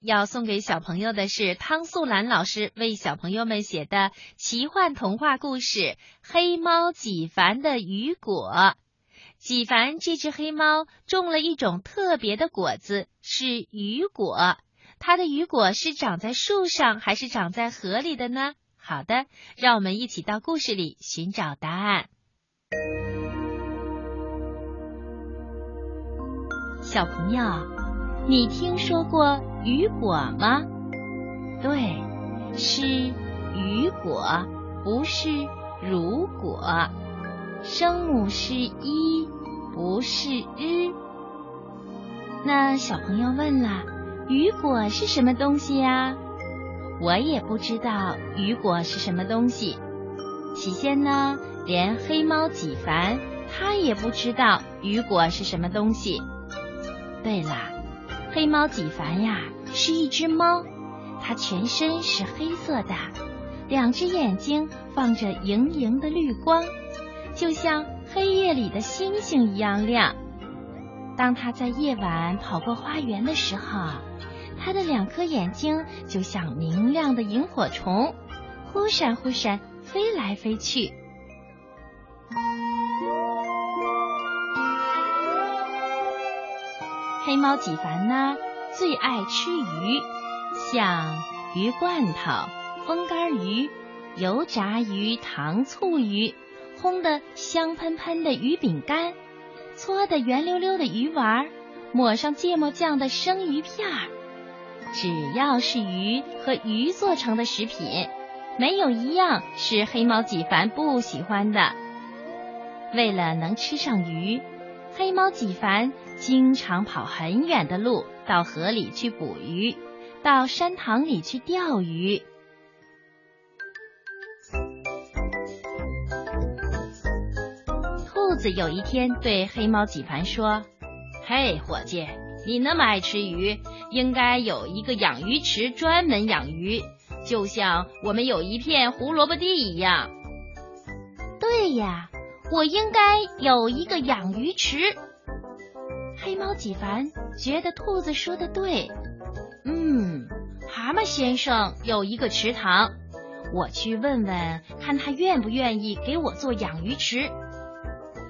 要送给小朋友的是汤素兰老师为小朋友们写的奇幻童话故事《黑猫几凡的雨果》。几凡这只黑猫种了一种特别的果子，是雨果。它的雨果是长在树上还是长在河里的呢？好的，让我们一起到故事里寻找答案。小朋友，你听说过雨果吗？对，是雨果，不是如果。声母是一，不是日。那小朋友问了，雨果是什么东西呀？我也不知道雨果是什么东西。起先呢，连黑猫几凡他也不知道雨果是什么东西。对了，黑猫几凡呀，是一只猫，它全身是黑色的，两只眼睛放着莹莹的绿光，就像黑夜里的星星一样亮。当它在夜晚跑过花园的时候，它的两颗眼睛就像明亮的萤火虫，忽闪忽闪飞来飞去。猫几凡呢，最爱吃鱼，像鱼罐头、风干鱼、油炸鱼、糖醋鱼、烘的香喷喷的鱼饼干、搓的圆溜溜的鱼丸、抹上芥末酱的生鱼片儿。只要是鱼和鱼做成的食品，没有一样是黑猫几凡不喜欢的。为了能吃上鱼。黑猫几凡经常跑很远的路，到河里去捕鱼，到山塘里去钓鱼。兔子有一天对黑猫几凡说：“嘿，伙计，你那么爱吃鱼，应该有一个养鱼池专门养鱼，就像我们有一片胡萝卜地一样。”对呀。我应该有一个养鱼池。黑猫几凡觉得兔子说的对。嗯，蛤蟆先生有一个池塘，我去问问看他愿不愿意给我做养鱼池。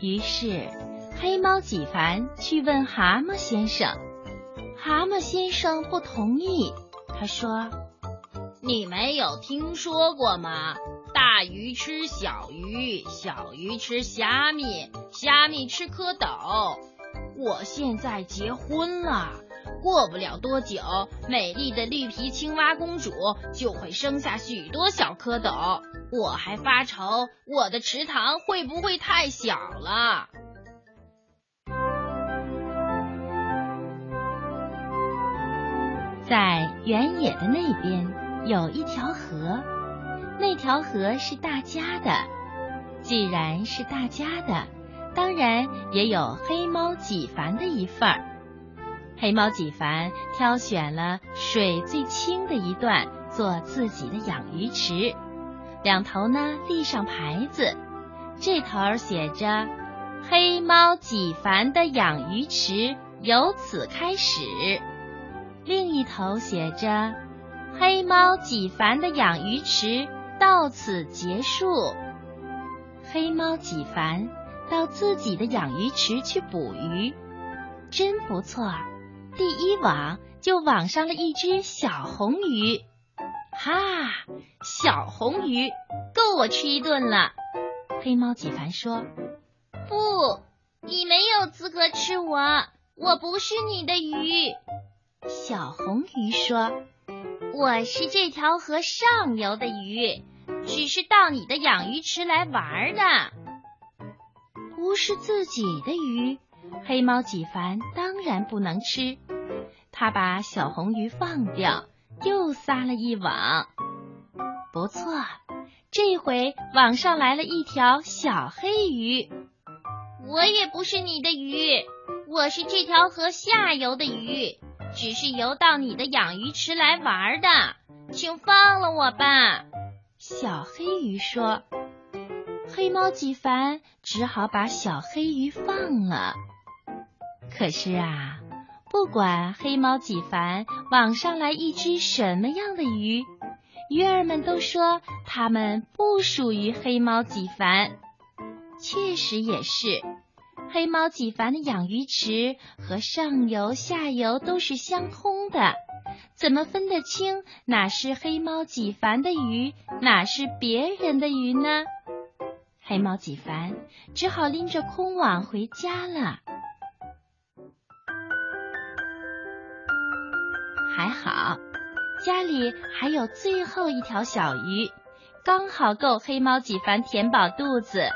于是黑猫几凡去问蛤蟆先生，蛤蟆先生不同意。他说：“你没有听说过吗？”大鱼吃小鱼，小鱼吃虾米，虾米吃蝌蚪。我现在结婚了，过不了多久，美丽的绿皮青蛙公主就会生下许多小蝌蚪。我还发愁我的池塘会不会太小了。在原野的那边有一条河。那条河是大家的，既然是大家的，当然也有黑猫几凡的一份儿。黑猫几凡挑选了水最清的一段做自己的养鱼池，两头呢立上牌子，这头写着“黑猫几凡的养鱼池由此开始”，另一头写着“黑猫几凡的养鱼池”。到此结束。黑猫几凡到自己的养鱼池去捕鱼，真不错。第一网就网上了一只小红鱼，哈，小红鱼够我吃一顿了。黑猫几凡说：“不，你没有资格吃我，我不是你的鱼。”小红鱼说：“我是这条河上游的鱼。”只是到你的养鱼池来玩的，不是自己的鱼。黑猫几凡当然不能吃，他把小红鱼放掉，又撒了一网。不错，这回网上来了一条小黑鱼。我也不是你的鱼，我是这条河下游的鱼，只是游到你的养鱼池来玩的，请放了我吧。小黑鱼说：“黑猫几凡只好把小黑鱼放了。可是啊，不管黑猫几凡网上来一只什么样的鱼，鱼儿们都说它们不属于黑猫几凡。确实也是，黑猫几凡的养鱼池和上游、下游都是相通的，怎么分得清哪是黑猫几凡的鱼，哪是别人的鱼呢？黑猫几凡只好拎着空网回家了。还好，家里还有最后一条小鱼，刚好够黑猫几凡填饱肚子。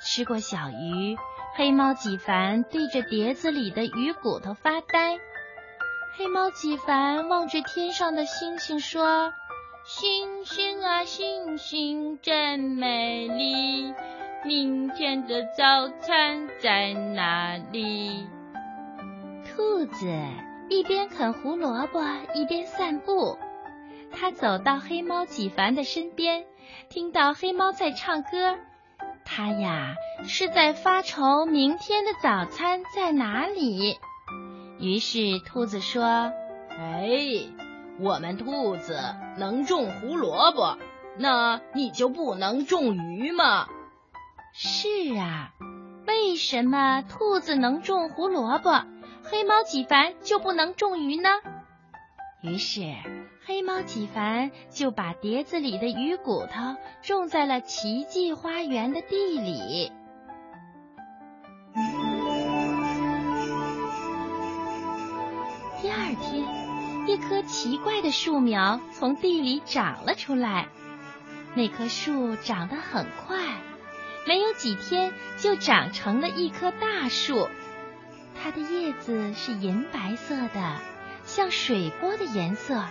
吃过小鱼，黑猫几凡对着碟子里的鱼骨头发呆。黑猫几凡望着天上的星星说：“星星啊星星真美丽，明天的早餐在哪里？”兔子。一边啃胡萝卜，一边散步。它走到黑猫几凡的身边，听到黑猫在唱歌。它呀是在发愁明天的早餐在哪里。于是兔子说：“哎，我们兔子能种胡萝卜，那你就不能种鱼吗？”是啊，为什么兔子能种胡萝卜？黑猫几凡就不能种鱼呢？于是黑猫几凡就把碟子里的鱼骨头种在了奇迹花园的地里。一棵奇怪的树苗从地里长了出来。那棵树长得很快，没有几天就长成了一棵大树。它的叶子是银白色的，像水波的颜色。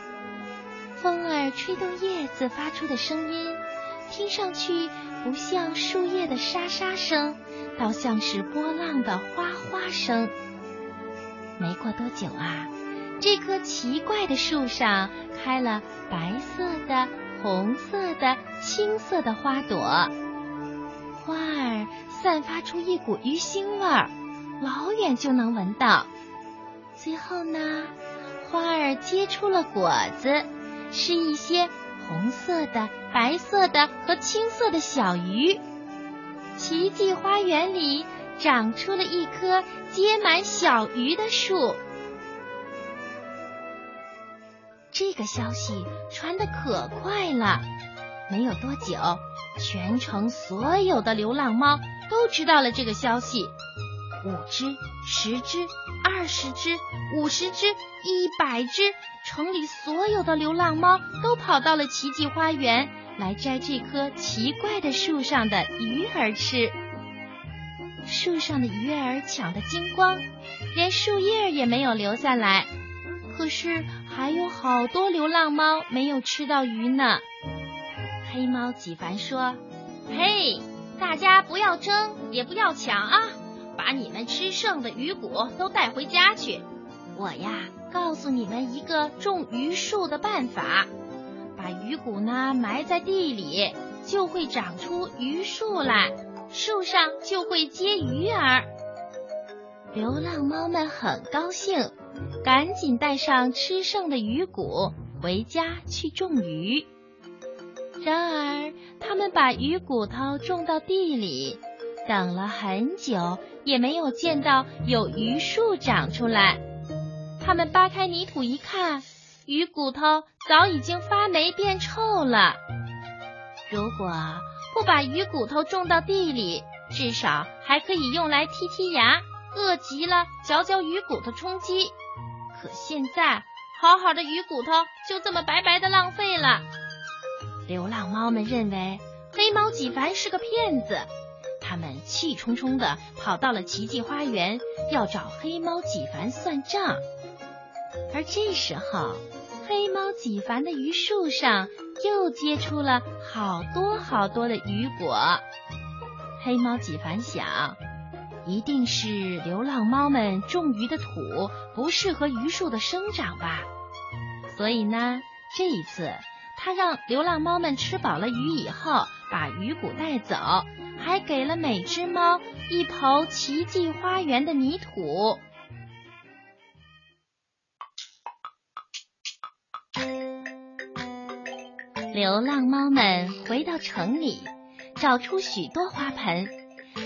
风儿吹动叶子发出的声音，听上去不像树叶的沙沙声，倒像是波浪的哗哗声。没过多久啊，这棵奇怪的树上开了白色的、红色的、青色的花朵，花儿散发出一股鱼腥味儿。老远就能闻到。最后呢，花儿结出了果子，是一些红色的、白色的和青色的小鱼。奇迹花园里长出了一棵结满小鱼的树。这个消息传的可快了，没有多久，全城所有的流浪猫都知道了这个消息。五只、十只、二十只、五十只、一百只，城里所有的流浪猫都跑到了奇迹花园来摘这棵奇怪的树上的鱼儿吃。树上的鱼儿抢得精光，连树叶也没有留下来。可是还有好多流浪猫没有吃到鱼呢。黑猫几凡说：“嘿，大家不要争，也不要抢啊！”把你们吃剩的鱼骨都带回家去。我呀，告诉你们一个种榆树的办法：把鱼骨呢埋在地里，就会长出榆树来，树上就会结鱼儿。流浪猫们很高兴，赶紧带上吃剩的鱼骨回家去种鱼。然而，他们把鱼骨头种到地里。等了很久，也没有见到有榆树长出来。他们扒开泥土一看，鱼骨头早已经发霉变臭了。如果不把鱼骨头种到地里，至少还可以用来剔剔牙，饿极了嚼嚼鱼骨头充饥。可现在，好好的鱼骨头就这么白白的浪费了。流浪猫们认为黑猫几凡是个骗子。他们气冲冲的跑到了奇迹花园，要找黑猫几凡算账。而这时候，黑猫几凡的榆树上又结出了好多好多的雨果。黑猫几凡想，一定是流浪猫们种鱼的土不适合榆树的生长吧。所以呢，这一次他让流浪猫们吃饱了鱼以后，把鱼骨带走，还给了每只猫一头奇迹花园的泥土。流浪猫们回到城里，找出许多花盆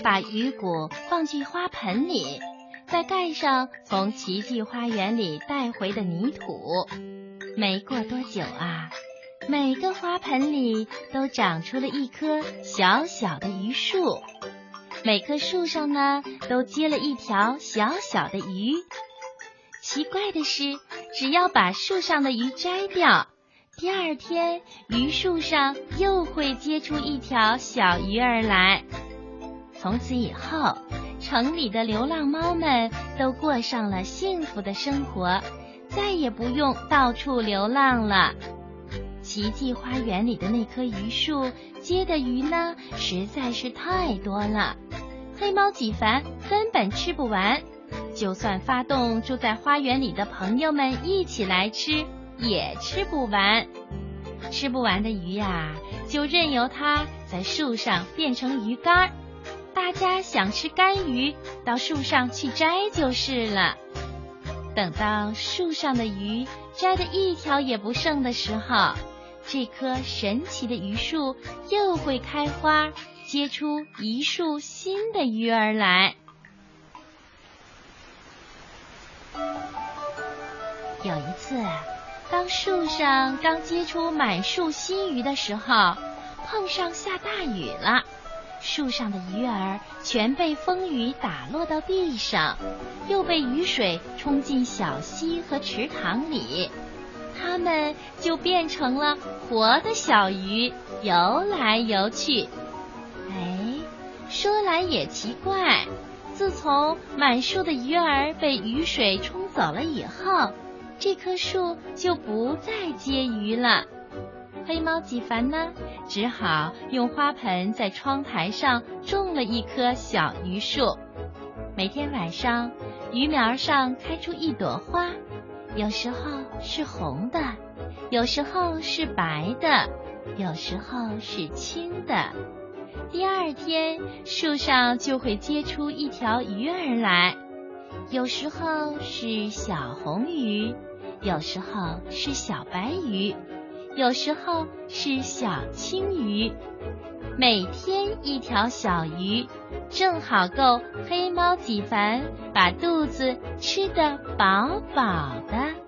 把鱼骨放进花盆里，再盖上从奇迹花园里带回的泥土。没过多久啊，每个花盆里都长出了一棵小小的榆树，每棵树上呢都结了一条小小的鱼。奇怪的是，只要把树上的鱼摘掉，第二天榆树上又会结出一条小鱼儿来。从此以后，城里的流浪猫们都过上了幸福的生活，再也不用到处流浪了。奇迹花园里的那棵榆树结的鱼呢，实在是太多了，黑猫几凡根本吃不完。就算发动住在花园里的朋友们一起来吃，也吃不完。吃不完的鱼呀，就任由它在树上变成鱼干。大家想吃干鱼，到树上去摘就是了。等到树上的鱼摘的一条也不剩的时候，这棵神奇的榆树又会开花，结出一树新的鱼儿来。有一次，当树上刚结出满树新鱼的时候，碰上下大雨了，树上的鱼儿全被风雨打落到地上，又被雨水冲进小溪和池塘里，它们就变成了活的小鱼，游来游去。哎，说来也奇怪，自从满树的鱼儿被雨水冲走了以后。这棵树就不再结鱼了。黑猫几凡呢，只好用花盆在窗台上种了一棵小榆树。每天晚上，榆苗上开出一朵花，有时候是红的，有时候是白的，有时候是青的。第二天，树上就会结出一条鱼儿来。有时候是小红鱼，有时候是小白鱼，有时候是小青鱼。每天一条小鱼，正好够黑猫几凡把肚子吃得饱饱的。